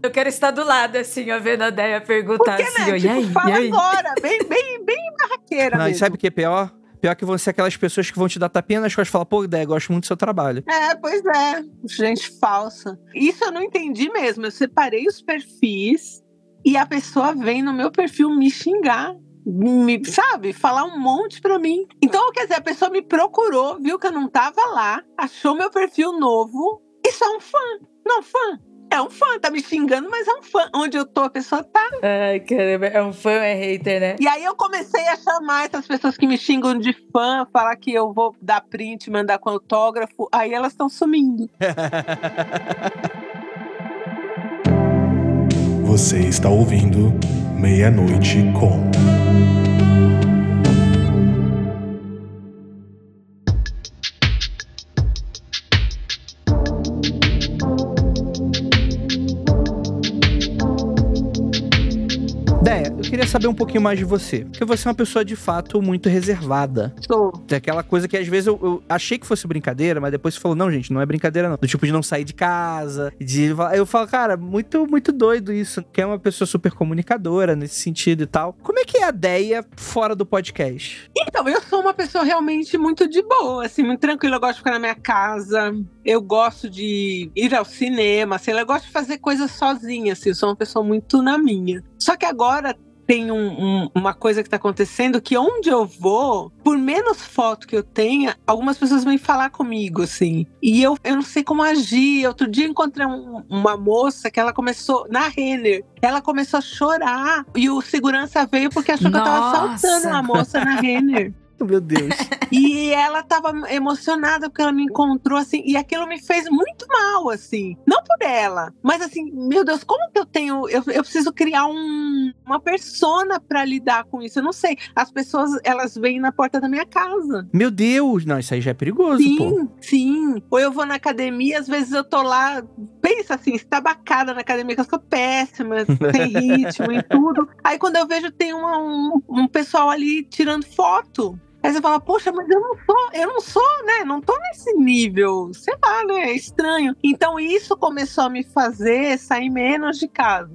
Eu quero estar do lado, assim, ó, vendo a Deia perguntar Porque, assim, né? tipo, e aí, fala e aí? agora, bem, bem, bem barraqueira Não, mesmo. e sabe o que é pior? Pior que vão ser aquelas pessoas que vão te dar tapinha nas costas e falar, pô, Deia, gosto muito do seu trabalho. É, pois é. Gente falsa. Isso eu não entendi mesmo. Eu separei os perfis e a pessoa vem no meu perfil me xingar me, sabe, falar um monte pra mim. Então, quer dizer, a pessoa me procurou, viu que eu não tava lá, achou meu perfil novo e só um fã. Não, fã. É um fã, tá me xingando, mas é um fã. Onde eu tô, a pessoa tá. Ai, caramba, é um fã, é hater, né? E aí eu comecei a chamar essas pessoas que me xingam de fã, falar que eu vou dar print, mandar com autógrafo. Aí elas estão sumindo. Você está ouvindo Meia-Noite com. Queria saber um pouquinho mais de você. Porque você é uma pessoa, de fato, muito reservada. Sou. Tem aquela coisa que às vezes eu, eu achei que fosse brincadeira, mas depois você falou, não, gente, não é brincadeira, não. Do tipo de não sair de casa, de. Eu falo, cara, muito, muito doido isso. Que é uma pessoa super comunicadora nesse sentido e tal. Como é que é a ideia fora do podcast? Então, eu sou uma pessoa realmente muito de boa, assim, muito tranquila. Eu gosto de ficar na minha casa. Eu gosto de ir ao cinema, assim, eu gosto de fazer coisas sozinha, assim. Eu sou uma pessoa muito na minha. Só que agora tem um, um, uma coisa que está acontecendo que onde eu vou, por menos foto que eu tenha, algumas pessoas vêm falar comigo, assim. E eu, eu não sei como agir. Outro dia encontrei um, uma moça que ela começou, na Renner, ela começou a chorar. E o segurança veio porque achou Nossa. que eu tava assaltando uma moça na Renner. Meu Deus. e ela tava emocionada porque ela me encontrou, assim, e aquilo me fez muito mal, assim. Não por ela, mas assim, meu Deus, como que eu tenho. Eu, eu preciso criar um, uma persona para lidar com isso. Eu não sei. As pessoas, elas vêm na porta da minha casa. Meu Deus, não, isso aí já é perigoso, sim, pô. Sim, Ou eu vou na academia, às vezes eu tô lá, pensa assim, estabacada na academia, que eu sou péssima, sem ritmo e tudo. Aí quando eu vejo, tem uma, um, um pessoal ali tirando foto. Aí você fala, poxa, mas eu não sou, eu não sou, né? Não tô nesse nível, sei lá, né? É estranho. Então isso começou a me fazer sair menos de casa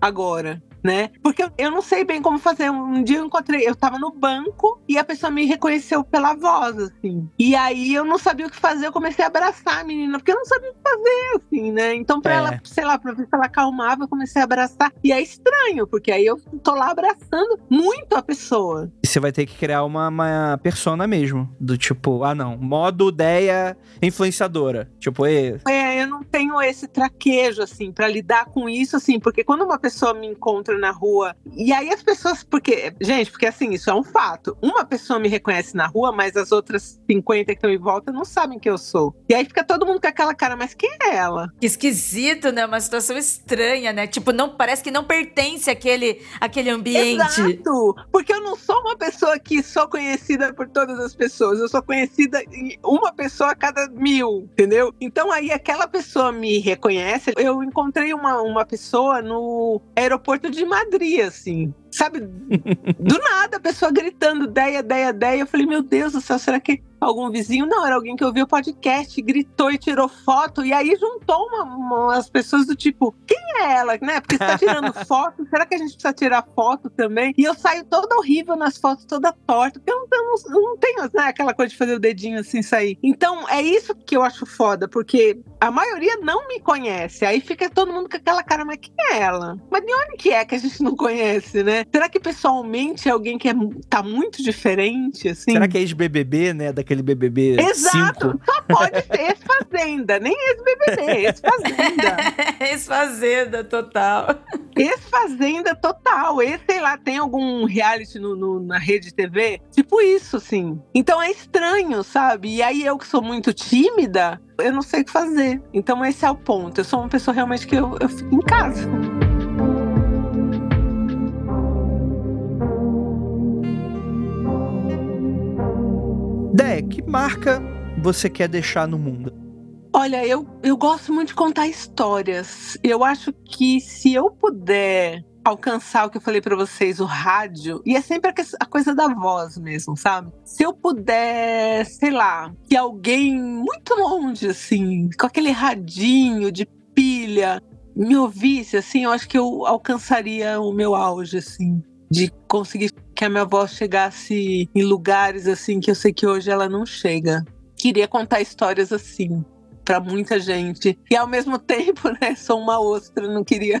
agora né? Porque eu, não sei bem como fazer. Um dia eu encontrei, eu tava no banco e a pessoa me reconheceu pela voz, assim. E aí eu não sabia o que fazer, eu comecei a abraçar a menina, porque eu não sabia o que fazer, assim, né? Então, pra é. ela, sei lá, pra ver se ela acalmava, eu comecei a abraçar. E é estranho, porque aí eu tô lá abraçando muito a pessoa. E você vai ter que criar uma, uma persona mesmo, do tipo, ah, não, modo ideia influenciadora. Tipo, e... é, eu não tenho esse traquejo, assim, para lidar com isso, assim, porque quando uma pessoa me encontra encontro na rua. E aí as pessoas, porque, gente, porque assim, isso é um fato. Uma pessoa me reconhece na rua, mas as outras 50 que estão em volta não sabem quem eu sou. E aí fica todo mundo com aquela cara, mas quem é ela? Que esquisito, né? Uma situação estranha, né? Tipo, não parece que não pertence àquele, àquele ambiente. Exato! Porque eu não sou uma pessoa que sou conhecida por todas as pessoas. Eu sou conhecida em uma pessoa a cada mil, entendeu? Então aí aquela pessoa me reconhece. Eu encontrei uma, uma pessoa no aeroporto de de Madrid, assim. Sabe? Do nada, a pessoa gritando, ideia, ideia, ideia. Eu falei, meu Deus do céu, será que algum vizinho? Não, era alguém que ouviu o podcast, gritou e tirou foto. E aí juntou uma, umas pessoas do tipo, quem é ela, né? Porque você tá tirando foto, será que a gente precisa tirar foto também? E eu saio toda horrível nas fotos, toda torta, porque eu não, eu não, tenho né, aquela coisa de fazer o dedinho assim sair. Então, é isso que eu acho foda, porque a maioria não me conhece. Aí fica todo mundo com aquela cara, mas quem é ela? Mas de onde que é que a gente não conhece, né? Será que pessoalmente é alguém que é, tá muito diferente, assim? Será que é ex-BBB, né? Daquele BBB Exato. Cinco? Só pode ser ex-fazenda, nem ex-BBB, ex-fazenda. ex-fazenda, total. Ex-fazenda total. Esse, sei lá, tem algum reality no, no, na rede TV? Tipo isso, assim. Então é estranho, sabe? E aí eu que sou muito tímida, eu não sei o que fazer. Então esse é o ponto. Eu sou uma pessoa realmente que eu, eu fico em casa. Dé, que marca você quer deixar no mundo? Olha, eu, eu gosto muito de contar histórias. Eu acho que se eu puder alcançar o que eu falei para vocês, o rádio, e é sempre a, coisa da voz mesmo, sabe? Se eu puder, sei lá, que alguém muito longe, assim, com aquele radinho de pilha, me ouvisse, assim, eu acho que eu alcançaria o meu auge, assim, de conseguir que a minha voz chegasse em lugares, assim, que eu sei que hoje ela não chega. Queria contar histórias assim para muita gente. E ao mesmo tempo, né, sou uma ostra, não queria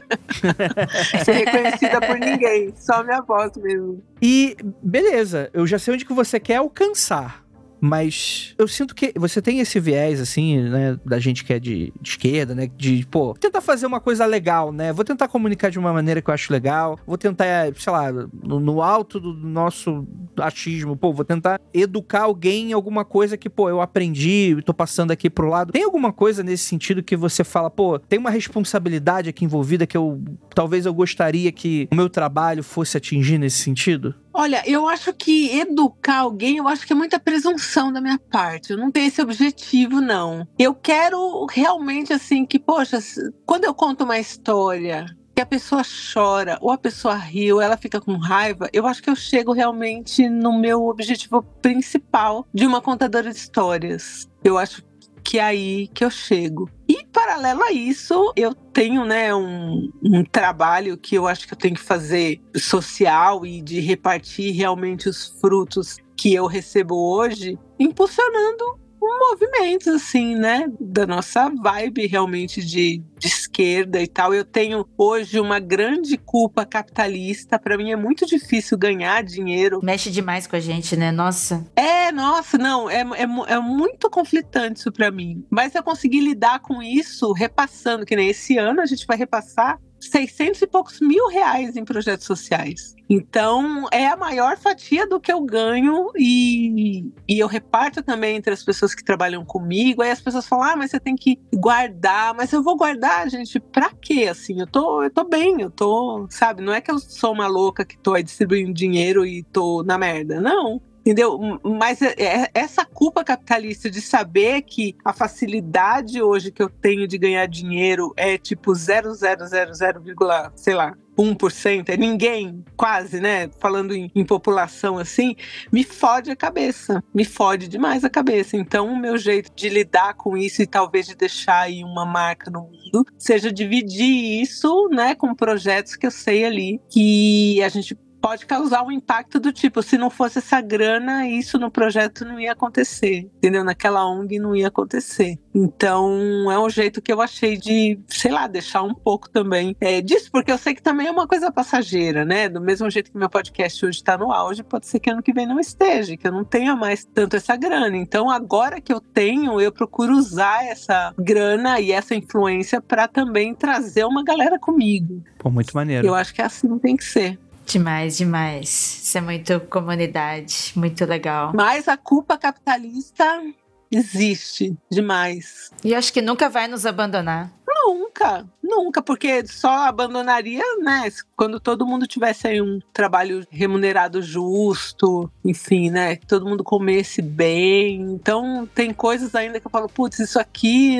ser reconhecida por ninguém, só minha voz mesmo. E beleza, eu já sei onde que você quer alcançar. Mas eu sinto que você tem esse viés, assim, né, da gente que é de, de, esquerda, né, de, pô, tentar fazer uma coisa legal, né? Vou tentar comunicar de uma maneira que eu acho legal, vou tentar, sei lá, no, no alto do nosso achismo, pô, vou tentar educar alguém em alguma coisa que, pô, eu aprendi, tô passando aqui pro lado. Tem alguma coisa nesse sentido que você fala, pô, tem uma responsabilidade aqui envolvida que eu, talvez eu gostaria que o meu trabalho fosse atingir nesse sentido? Olha, eu acho que educar alguém, eu acho que é muita presunção da minha parte. Eu não tenho esse objetivo, não. Eu quero realmente, assim, que, poxa, quando eu conto uma história que a pessoa chora, ou a pessoa ri, ou ela fica com raiva, eu acho que eu chego realmente no meu objetivo principal de uma contadora de histórias. Eu acho que é aí que eu chego. Paralelo a isso, eu tenho né, um, um, trabalho que eu acho que eu tenho que fazer social e de repartir realmente os frutos que eu recebo hoje, impulsionando movimentos, assim, né? Da nossa vibe realmente de, de esquerda e tal. Eu tenho hoje uma grande culpa capitalista. Para mim é muito difícil ganhar dinheiro. Mexe demais com a gente, né? Nossa. É, nossa, não. É, é, é muito conflitante isso para mim. Mas eu consegui lidar com isso repassando, que nem esse ano a gente vai repassar 600 e poucos mil reais em projetos sociais. Então, é a maior fatia do que eu ganho e, e eu reparto também entre as pessoas que trabalham comigo. Aí as pessoas falam, ah, mas você tem que guardar. Mas eu vou guardar, gente, pra quê? Assim, eu tô, eu tô bem, eu tô, sabe? Não é que eu sou uma louca que tô aí distribuindo dinheiro e tô na merda. Não. Entendeu? Mas é, é, essa culpa capitalista de saber que a facilidade hoje que eu tenho de ganhar dinheiro é tipo 0,000, sei lá, 1%, é ninguém, quase, né? Falando em, em, população assim, me fode a cabeça, me fode demais a cabeça. Então, o meu jeito de lidar com isso e talvez de deixar aí uma marca no mundo seja dividir isso, né, com projetos que eu sei ali que a gente pode causar um impacto do tipo, se não fosse essa grana, isso no projeto não ia acontecer, entendeu? Naquela ONG não ia acontecer. Então, é um jeito que eu achei de, sei lá, deixar um pouco também é, disso, porque eu sei que também é uma coisa passageira, né? Do mesmo jeito que meu podcast hoje está no auge, pode ser que ano que vem não esteja, que eu não tenha mais tanto essa grana. Então, agora que eu tenho, eu procuro usar essa grana e essa influência para também trazer uma galera comigo. Pô, muito maneiro. Eu acho que é assim tem que ser. Demais, demais. Isso é muito comunidade, muito legal. Mas a culpa capitalista existe demais. E acho que nunca vai nos abandonar. Nunca, nunca, porque só abandonaria, né, quando todo mundo tivesse aí um trabalho remunerado justo, enfim, né, que todo mundo comesse bem. Então, tem coisas ainda que eu falo, putz, isso aqui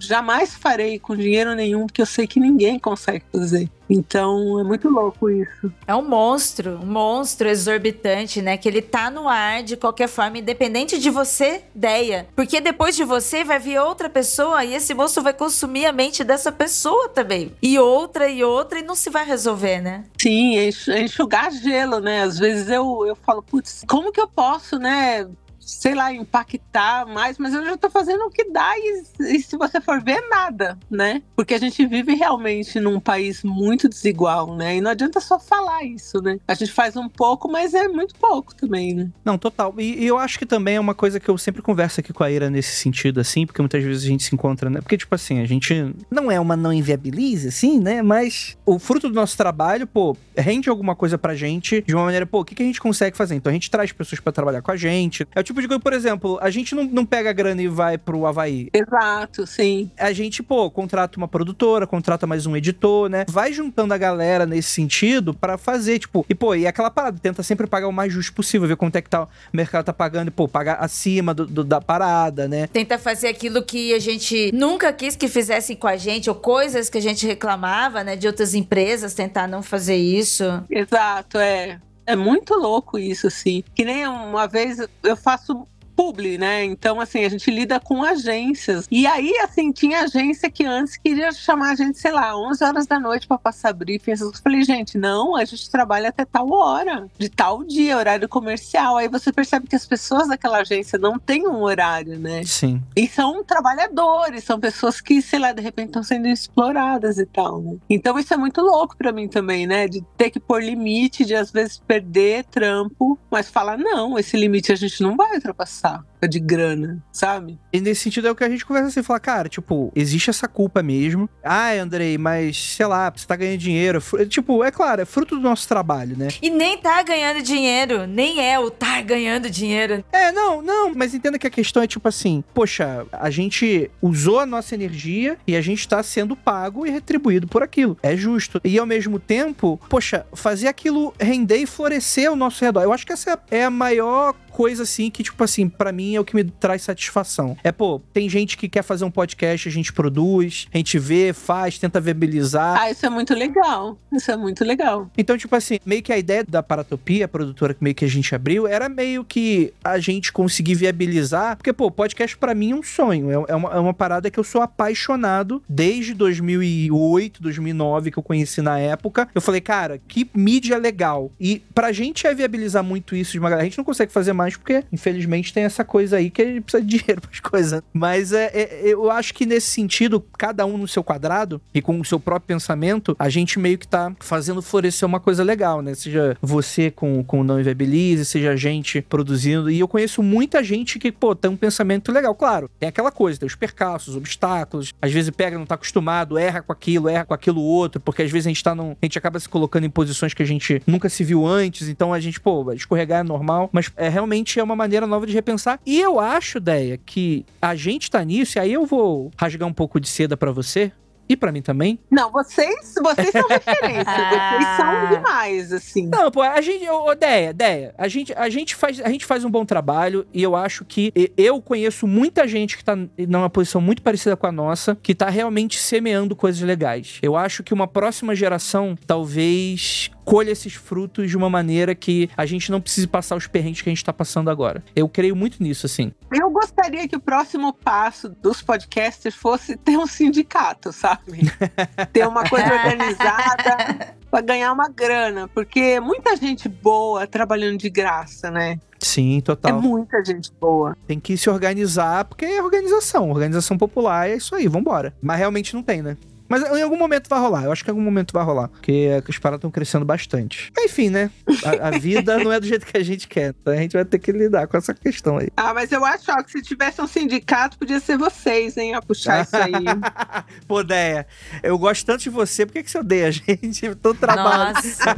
jamais farei com dinheiro nenhum, porque eu sei que ninguém consegue fazer. Então é muito louco isso. É um monstro, um monstro exorbitante, né? Que ele tá no ar de qualquer forma, independente de você, ideia. Porque depois de você vai vir outra pessoa e esse monstro vai consumir a mente dessa pessoa também. E outra e outra, e não se vai resolver, né? Sim, enxugar gelo, né? Às vezes eu, eu falo, putz, como que eu posso, né? Sei lá, impactar mais, mas eu já tô fazendo o que dá e, e, se você for ver, nada, né? Porque a gente vive realmente num país muito desigual, né? E não adianta só falar isso, né? A gente faz um pouco, mas é muito pouco também, né? Não, total. E, e eu acho que também é uma coisa que eu sempre converso aqui com a Ira nesse sentido, assim, porque muitas vezes a gente se encontra, né? Porque, tipo assim, a gente não é uma não inviabilize, assim, né? Mas o fruto do nosso trabalho, pô, rende alguma coisa pra gente de uma maneira, pô, o que, que a gente consegue fazer? Então a gente traz pessoas para trabalhar com a gente. É o tipo tipo de coisa, por exemplo, a gente não, não pega a grana e vai pro Havaí. Exato, sim. A gente, pô, contrata uma produtora, contrata mais um editor, né? Vai juntando a galera nesse sentido para fazer, tipo, e pô, e aquela parada, tenta sempre pagar o mais justo possível, ver quanto é que tá, o mercado tá pagando, e pô, pagar acima do, do, da parada, né? Tenta fazer aquilo que a gente nunca quis que fizessem com a gente, ou coisas que a gente reclamava, né, de outras empresas, tentar não fazer isso. Exato, é. É muito louco isso, assim. Que nem uma vez eu faço publi, né? Então, assim, a gente lida com agências. E aí, assim, tinha agência que antes queria chamar a gente, sei lá, 11 horas da noite para passar briefing. Eu falei, gente, não, a gente trabalha até tal hora, de tal dia, horário comercial. Aí você percebe que as pessoas daquela agência não têm um horário, né? Sim. E são trabalhadores, são pessoas que, sei lá, de repente estão sendo exploradas e tal, né? Então, isso é muito louco para mim também, né? De ter que pôr limite, de às vezes perder trampo, mas falar, não, esse limite a gente não vai ultrapassar de grana, sabe? E nesse sentido é o que a gente conversa assim, falar, cara, tipo, existe essa culpa mesmo. Ah, Andrei, mas sei lá, você tá ganhando dinheiro. Tipo, é claro, é fruto do nosso trabalho, né? E nem tá ganhando dinheiro, nem é o tá ganhando dinheiro. É, não, não, mas entenda que a questão é tipo assim, poxa, a gente usou a nossa energia e a gente tá sendo pago e retribuído por aquilo. É justo. E ao mesmo tempo, poxa, fazer aquilo render e florescer ao nosso redor. Eu acho que essa é a maior coisa assim que, tipo assim, para mim é o que me traz satisfação. É, pô, tem gente que quer fazer um podcast, a gente produz, a gente vê, faz, tenta viabilizar. Ah, isso é muito legal. Isso é muito legal. Então, tipo assim, meio que a ideia da Paratopia, a produtora que meio que a gente abriu, era meio que a gente conseguir viabilizar, porque, pô, podcast para mim é um sonho, é, é, uma, é uma parada que eu sou apaixonado desde 2008, 2009, que eu conheci na época. Eu falei, cara, que mídia legal. E pra gente é viabilizar muito isso de uma galera. A gente não consegue fazer mais porque, infelizmente, tem essa coisa aí que gente precisa de dinheiro pras coisas. Mas é, é, eu acho que nesse sentido, cada um no seu quadrado e com o seu próprio pensamento, a gente meio que tá fazendo florescer uma coisa legal, né? Seja você com, com o Não Inviabilize, seja a gente produzindo. E eu conheço muita gente que, pô, tem um pensamento legal. Claro, tem aquela coisa, tem os percalços, os obstáculos. Às vezes pega, não tá acostumado, erra com aquilo, erra com aquilo outro, porque às vezes a gente tá num. A gente acaba se colocando em posições que a gente nunca se viu antes, então a gente, pô, escorregar é normal, mas é realmente é uma maneira nova de repensar. E eu acho, Deia, que a gente tá nisso, e aí eu vou rasgar um pouco de seda para você, e para mim também. Não, vocês, vocês são referência. vocês são demais, assim. Não, pô, a gente, ô, Deia, Deia, a gente, a gente faz, a gente faz um bom trabalho e eu acho que eu conheço muita gente que tá numa posição muito parecida com a nossa, que tá realmente semeando coisas legais. Eu acho que uma próxima geração talvez colha esses frutos de uma maneira que a gente não precise passar os perrengues que a gente tá passando agora. Eu creio muito nisso, assim. Eu gostaria que o próximo passo dos podcasters fosse ter um sindicato, sabe? ter uma coisa organizada para ganhar uma grana, porque muita gente boa trabalhando de graça, né? Sim, total. É muita gente boa. Tem que se organizar, porque é organização, organização popular, é isso aí, vambora. Mas realmente não tem, né? Mas em algum momento vai rolar. Eu acho que em algum momento vai rolar. Porque as paradas estão crescendo bastante. Enfim, né? A, a, vida não é do jeito que a gente quer. Então a gente vai ter que lidar com essa questão aí. Ah, mas eu acho ó, que se tivesse um sindicato, podia ser vocês, hein? A puxar isso aí. Pô, Deia, eu gosto tanto de você. Por que, que você odeia a gente? Todo trabalho. Nossa.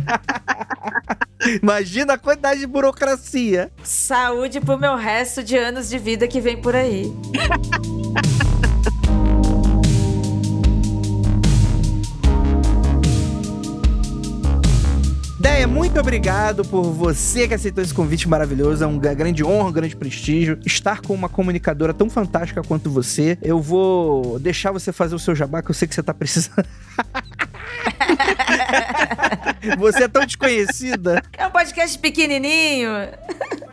Imagina a quantidade de burocracia. Saúde pro meu resto de anos de vida que vem por aí. Deia, muito obrigado por você que aceitou esse convite maravilhoso. É uma grande honra, um grande prestígio estar com uma comunicadora tão fantástica quanto você. Eu vou deixar você fazer o seu jabá, que eu sei que você tá precisando. você é tão desconhecida. É um podcast pequenininho.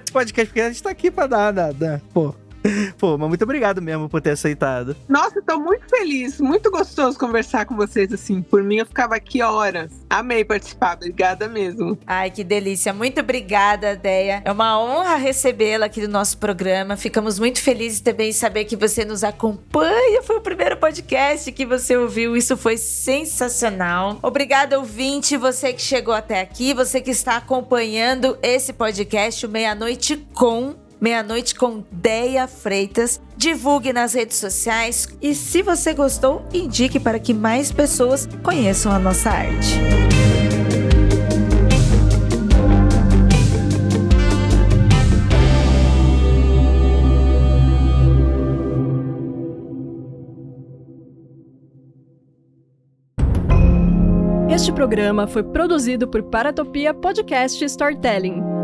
Esse podcast pequeno, a gente tá aqui pra dar, nada. Pô, Pô, mas muito obrigado mesmo por ter aceitado. Nossa, tô muito feliz, muito gostoso conversar com vocês assim. Por mim, eu ficava aqui horas. Amei participar, obrigada mesmo. Ai, que delícia. Muito obrigada, Deia. É uma honra recebê-la aqui no nosso programa. Ficamos muito felizes também em saber que você nos acompanha. Foi o primeiro podcast que você ouviu. Isso foi sensacional. Obrigada, ouvinte, você que chegou até aqui, você que está acompanhando esse podcast, o Meia-Noite com Meia-noite com Deia Freitas. Divulgue nas redes sociais e, se você gostou, indique para que mais pessoas conheçam a nossa arte. Este programa foi produzido por Paratopia Podcast Storytelling.